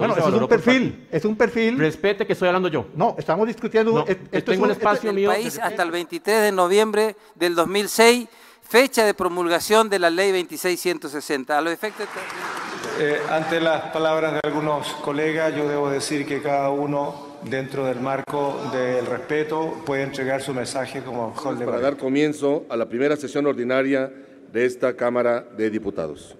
bueno, eso es un perfil, es un perfil. Respete que estoy hablando yo. No, estamos discutiendo. esto tengo un espacio mío. país hasta el 23 de noviembre del 2006, fecha de promulgación de la ley 26160. A los efectos. Eh, ante las palabras de algunos colegas, yo debo decir que cada uno dentro del marco del respeto, puede entregar su mensaje como Para dar comienzo a la primera sesión ordinaria de esta Cámara de Diputados.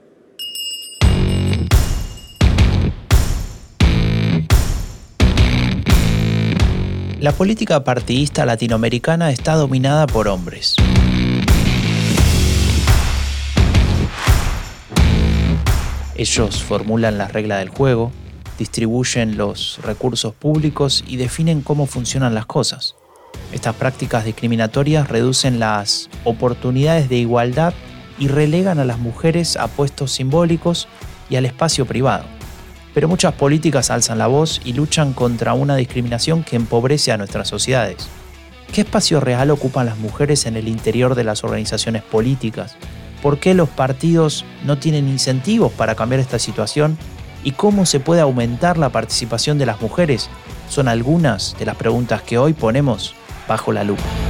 La política partidista latinoamericana está dominada por hombres. Ellos formulan las reglas del juego, distribuyen los recursos públicos y definen cómo funcionan las cosas. Estas prácticas discriminatorias reducen las oportunidades de igualdad y relegan a las mujeres a puestos simbólicos y al espacio privado. Pero muchas políticas alzan la voz y luchan contra una discriminación que empobrece a nuestras sociedades. ¿Qué espacio real ocupan las mujeres en el interior de las organizaciones políticas? ¿Por qué los partidos no tienen incentivos para cambiar esta situación y cómo se puede aumentar la participación de las mujeres son algunas de las preguntas que hoy ponemos bajo la lupa.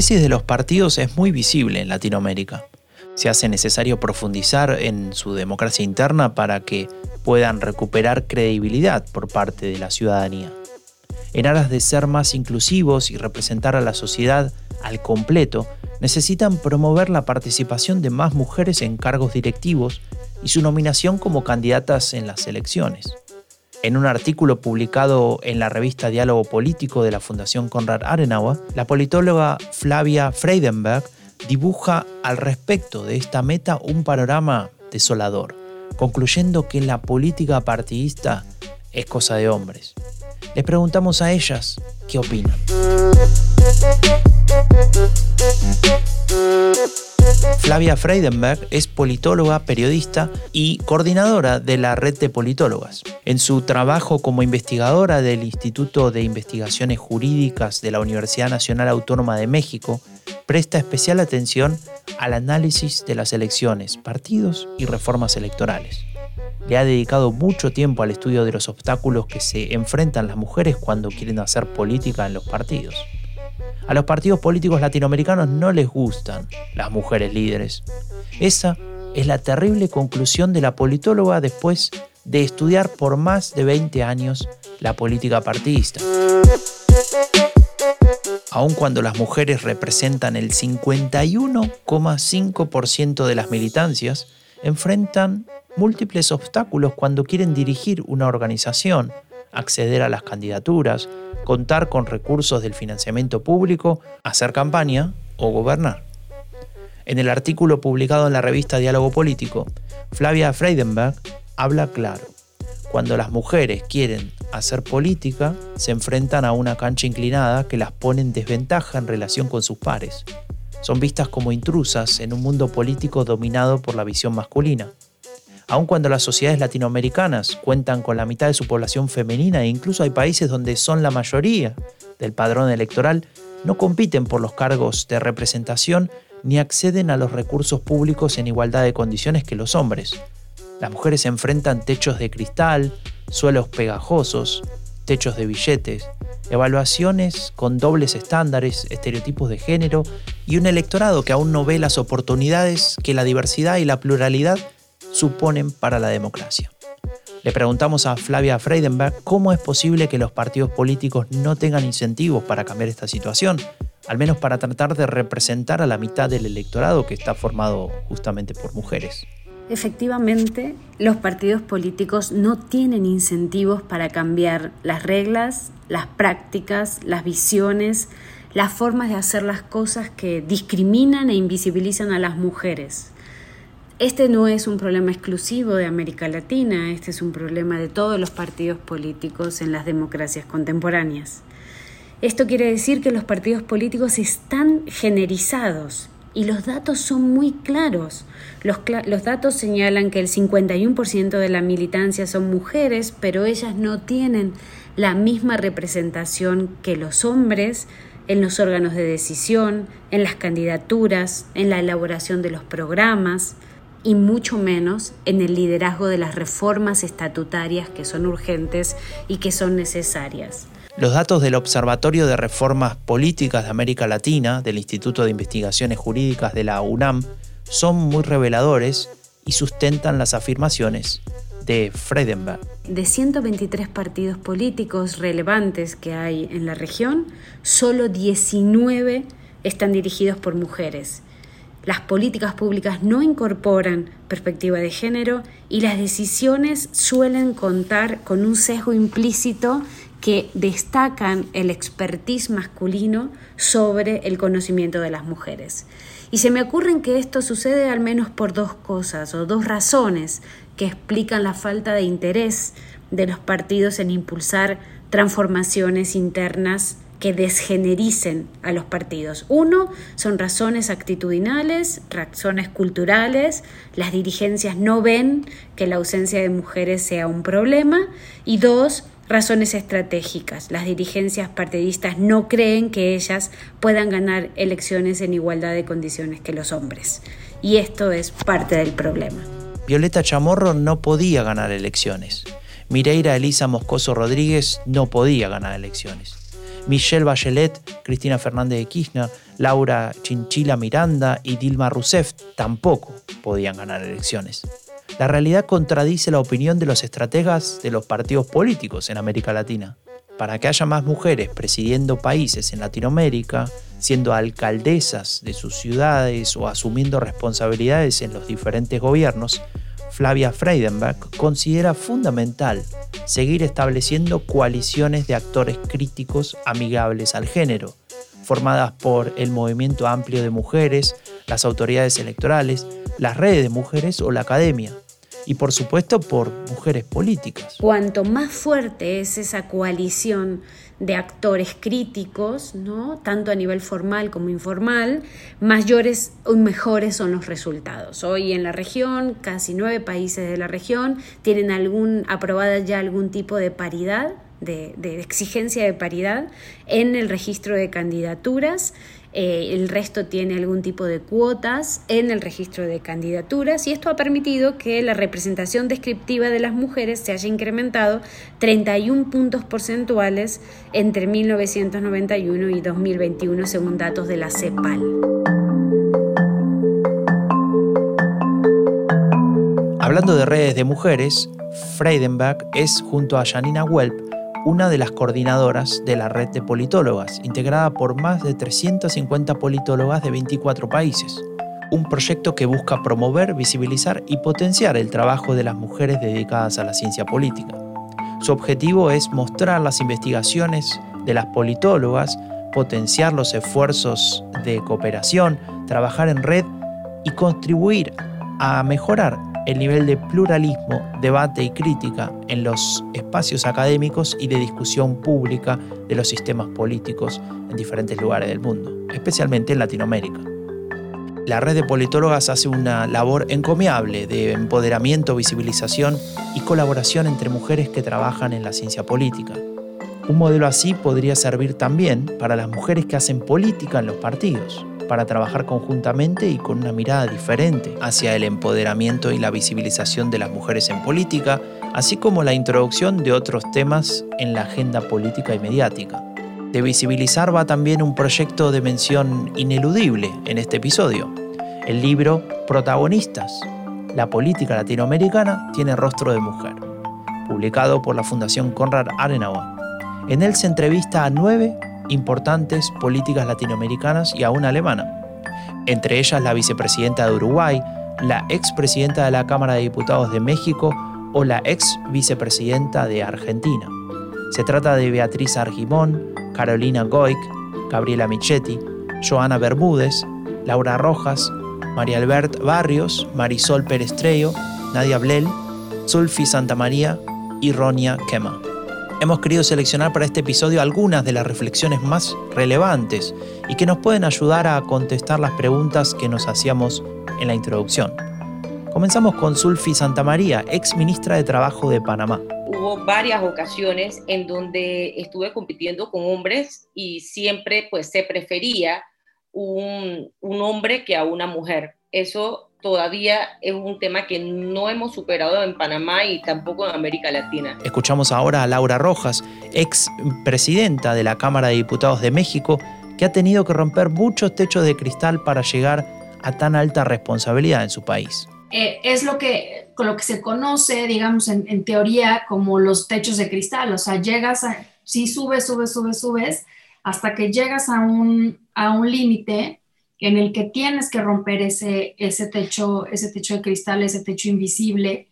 Crisis de los partidos es muy visible en Latinoamérica. Se hace necesario profundizar en su democracia interna para que puedan recuperar credibilidad por parte de la ciudadanía en aras de ser más inclusivos y representar a la sociedad al completo, necesitan promover la participación de más mujeres en cargos directivos y su nominación como candidatas en las elecciones. En un artículo publicado en la revista Diálogo Político de la Fundación Konrad Adenauer, la politóloga Flavia Freidenberg dibuja al respecto de esta meta un panorama desolador, concluyendo que la política partidista es cosa de hombres. Les preguntamos a ellas qué opinan. Flavia Freidenberg es politóloga, periodista y coordinadora de la red de politólogas. En su trabajo como investigadora del Instituto de Investigaciones Jurídicas de la Universidad Nacional Autónoma de México, presta especial atención al análisis de las elecciones, partidos y reformas electorales le ha dedicado mucho tiempo al estudio de los obstáculos que se enfrentan las mujeres cuando quieren hacer política en los partidos. A los partidos políticos latinoamericanos no les gustan las mujeres líderes. Esa es la terrible conclusión de la politóloga después de estudiar por más de 20 años la política partidista. Aun cuando las mujeres representan el 51,5% de las militancias, enfrentan múltiples obstáculos cuando quieren dirigir una organización, acceder a las candidaturas, contar con recursos del financiamiento público, hacer campaña o gobernar. En el artículo publicado en la revista Diálogo Político, Flavia Freidenberg habla claro. Cuando las mujeres quieren hacer política, se enfrentan a una cancha inclinada que las pone en desventaja en relación con sus pares. Son vistas como intrusas en un mundo político dominado por la visión masculina aun cuando las sociedades latinoamericanas cuentan con la mitad de su población femenina e incluso hay países donde son la mayoría del padrón electoral, no compiten por los cargos de representación ni acceden a los recursos públicos en igualdad de condiciones que los hombres. Las mujeres enfrentan techos de cristal, suelos pegajosos, techos de billetes, evaluaciones con dobles estándares, estereotipos de género y un electorado que aún no ve las oportunidades que la diversidad y la pluralidad suponen para la democracia. Le preguntamos a Flavia Freidenberg cómo es posible que los partidos políticos no tengan incentivos para cambiar esta situación, al menos para tratar de representar a la mitad del electorado que está formado justamente por mujeres. Efectivamente, los partidos políticos no tienen incentivos para cambiar las reglas, las prácticas, las visiones, las formas de hacer las cosas que discriminan e invisibilizan a las mujeres. Este no es un problema exclusivo de América Latina, este es un problema de todos los partidos políticos en las democracias contemporáneas. Esto quiere decir que los partidos políticos están generizados y los datos son muy claros. Los, los datos señalan que el 51% de la militancia son mujeres, pero ellas no tienen la misma representación que los hombres en los órganos de decisión, en las candidaturas, en la elaboración de los programas y mucho menos en el liderazgo de las reformas estatutarias que son urgentes y que son necesarias. Los datos del Observatorio de Reformas Políticas de América Latina del Instituto de Investigaciones Jurídicas de la UNAM son muy reveladores y sustentan las afirmaciones de Fredenberg. De 123 partidos políticos relevantes que hay en la región, solo 19 están dirigidos por mujeres. Las políticas públicas no incorporan perspectiva de género y las decisiones suelen contar con un sesgo implícito que destacan el expertise masculino sobre el conocimiento de las mujeres. Y se me ocurren que esto sucede al menos por dos cosas o dos razones que explican la falta de interés de los partidos en impulsar transformaciones internas que desgenericen a los partidos. Uno, son razones actitudinales, razones culturales, las dirigencias no ven que la ausencia de mujeres sea un problema. Y dos, razones estratégicas. Las dirigencias partidistas no creen que ellas puedan ganar elecciones en igualdad de condiciones que los hombres. Y esto es parte del problema. Violeta Chamorro no podía ganar elecciones. Mireira Elisa Moscoso Rodríguez no podía ganar elecciones. Michelle Bachelet, Cristina Fernández de Kirchner, Laura Chinchila Miranda y Dilma Rousseff tampoco podían ganar elecciones. La realidad contradice la opinión de los estrategas de los partidos políticos en América Latina. Para que haya más mujeres presidiendo países en Latinoamérica, siendo alcaldesas de sus ciudades o asumiendo responsabilidades en los diferentes gobiernos, Flavia Freidenberg considera fundamental seguir estableciendo coaliciones de actores críticos amigables al género, formadas por el movimiento amplio de mujeres, las autoridades electorales, las redes de mujeres o la academia y por supuesto por mujeres políticas. Cuanto más fuerte es esa coalición de actores críticos, ¿no? tanto a nivel formal como informal, mayores y mejores son los resultados. Hoy en la región, casi nueve países de la región tienen algún, aprobada ya algún tipo de paridad, de, exigencia de paridad en el registro de candidaturas eh, el resto tiene algún tipo de cuotas en el registro de candidaturas y esto ha permitido que la representación descriptiva de las mujeres se haya incrementado 31 puntos porcentuales entre 1991 y 2021 según datos de la CEPAL. Hablando de redes de mujeres, Freidenberg es junto a Janina Welp una de las coordinadoras de la red de politólogas, integrada por más de 350 politólogas de 24 países. Un proyecto que busca promover, visibilizar y potenciar el trabajo de las mujeres dedicadas a la ciencia política. Su objetivo es mostrar las investigaciones de las politólogas, potenciar los esfuerzos de cooperación, trabajar en red y contribuir a mejorar el nivel de pluralismo, debate y crítica en los espacios académicos y de discusión pública de los sistemas políticos en diferentes lugares del mundo, especialmente en Latinoamérica. La red de politólogas hace una labor encomiable de empoderamiento, visibilización y colaboración entre mujeres que trabajan en la ciencia política. Un modelo así podría servir también para las mujeres que hacen política en los partidos para trabajar conjuntamente y con una mirada diferente hacia el empoderamiento y la visibilización de las mujeres en política, así como la introducción de otros temas en la agenda política y mediática. De visibilizar va también un proyecto de mención ineludible en este episodio, el libro Protagonistas. La política latinoamericana tiene rostro de mujer, publicado por la Fundación Konrad Adenauer. En él se entrevista a nueve importantes políticas latinoamericanas y a una alemana, entre ellas la vicepresidenta de Uruguay, la expresidenta de la Cámara de Diputados de México o la ex vicepresidenta de Argentina. Se trata de Beatriz Argimón, Carolina Goic, Gabriela Michetti, Joana Bermúdez, Laura Rojas, María Albert Barrios, Marisol Perestrello, Nadia Blel, Zulfi Santamaría y Ronia Kema. Hemos querido seleccionar para este episodio algunas de las reflexiones más relevantes y que nos pueden ayudar a contestar las preguntas que nos hacíamos en la introducción. Comenzamos con Zulfi Santamaría, ex ministra de Trabajo de Panamá. Hubo varias ocasiones en donde estuve compitiendo con hombres y siempre pues se prefería un, un hombre que a una mujer. Eso todavía es un tema que no hemos superado en Panamá y tampoco en América Latina. Escuchamos ahora a Laura Rojas, ex presidenta de la Cámara de Diputados de México, que ha tenido que romper muchos techos de cristal para llegar a tan alta responsabilidad en su país. Eh, es lo que, con lo que se conoce, digamos, en, teoría como los techos de cristal. O sea, llegas a, sí subes, subes, subes, subes, hasta que llegas a un, a un límite en el que tienes que romper ese, ese, techo, ese techo de cristal, ese techo invisible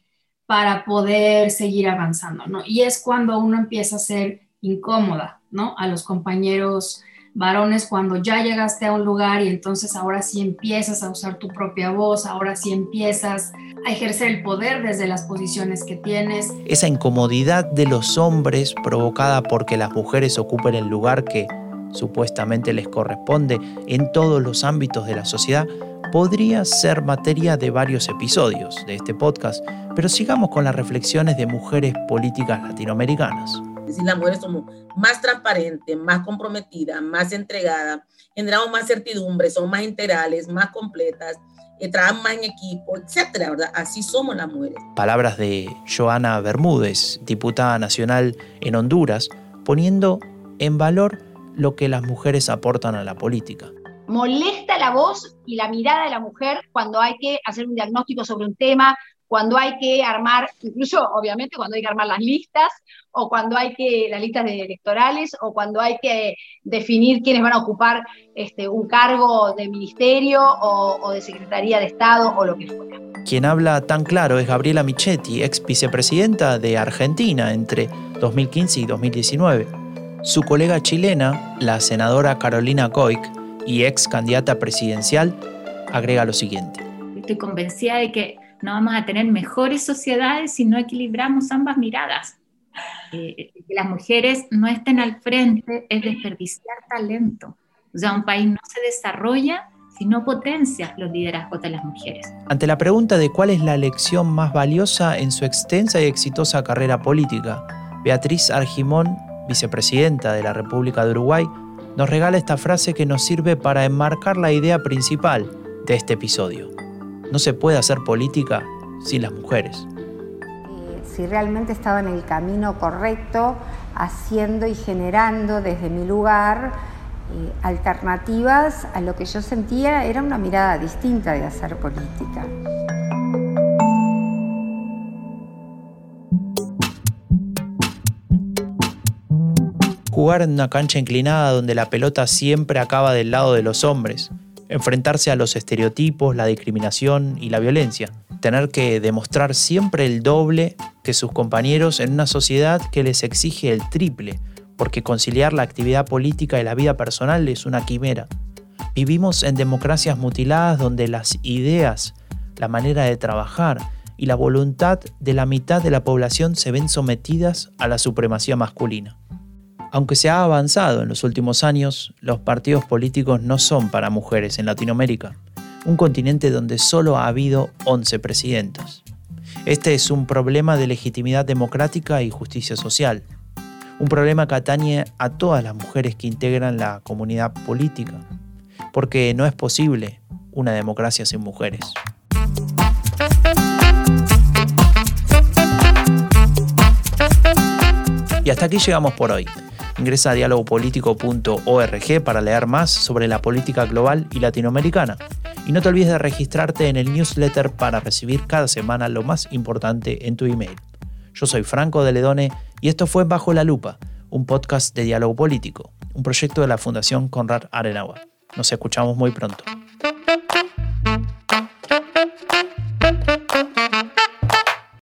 para poder seguir avanzando, ¿no? Y es cuando uno empieza a ser incómoda, ¿no? A los compañeros varones cuando ya llegaste a un lugar y entonces ahora sí empiezas a usar tu propia voz, ahora sí empiezas a ejercer el poder desde las posiciones que tienes. Esa incomodidad de los hombres provocada porque las mujeres ocupen el lugar que supuestamente les corresponde en todos los ámbitos de la sociedad podría ser materia de varios episodios de este podcast, pero sigamos con las reflexiones de mujeres políticas latinoamericanas. Es decir, las mujeres somos más transparentes, más comprometidas, más entregadas, generamos más certidumbre, son más integrales, más completas, eh, trabajan más en equipo, etcétera, ¿verdad? Así somos las mujeres. Palabras de Joana Bermúdez, diputada nacional en Honduras, poniendo en valor lo que las mujeres aportan a la política. Molesta la voz y la mirada de la mujer cuando hay que hacer un diagnóstico sobre un tema, cuando hay que armar, incluso obviamente cuando hay que armar las listas, o cuando hay que, las listas de electorales, o cuando hay que definir quiénes van a ocupar este, un cargo de ministerio o, o de Secretaría de Estado o lo que fuera. Quien habla tan claro es Gabriela Michetti, ex vicepresidenta de Argentina entre 2015 y 2019. Su colega chilena, la senadora Carolina Coic, y ex candidata presidencial, agrega lo siguiente. Estoy convencida de que no vamos a tener mejores sociedades si no equilibramos ambas miradas. Eh, que las mujeres no estén al frente es desperdiciar talento. O sea, un país no se desarrolla si no potencia los liderazgos de las mujeres. Ante la pregunta de cuál es la lección más valiosa en su extensa y exitosa carrera política, Beatriz Argimón, vicepresidenta de la República de Uruguay, nos regala esta frase que nos sirve para enmarcar la idea principal de este episodio. No se puede hacer política sin las mujeres. Eh, si realmente estaba en el camino correcto, haciendo y generando desde mi lugar eh, alternativas a lo que yo sentía era una mirada distinta de hacer política. Jugar en una cancha inclinada donde la pelota siempre acaba del lado de los hombres, enfrentarse a los estereotipos, la discriminación y la violencia, tener que demostrar siempre el doble que sus compañeros en una sociedad que les exige el triple, porque conciliar la actividad política y la vida personal es una quimera. Vivimos en democracias mutiladas donde las ideas, la manera de trabajar y la voluntad de la mitad de la población se ven sometidas a la supremacía masculina. Aunque se ha avanzado en los últimos años, los partidos políticos no son para mujeres en Latinoamérica, un continente donde solo ha habido 11 presidentas. Este es un problema de legitimidad democrática y justicia social, un problema que atañe a todas las mujeres que integran la comunidad política, porque no es posible una democracia sin mujeres. Y hasta aquí llegamos por hoy. Ingresa a dialogopolítico.org para leer más sobre la política global y latinoamericana. Y no te olvides de registrarte en el newsletter para recibir cada semana lo más importante en tu email. Yo soy Franco de Ledone y esto fue Bajo la Lupa, un podcast de diálogo político, un proyecto de la Fundación Conrad Adenauer. Nos escuchamos muy pronto.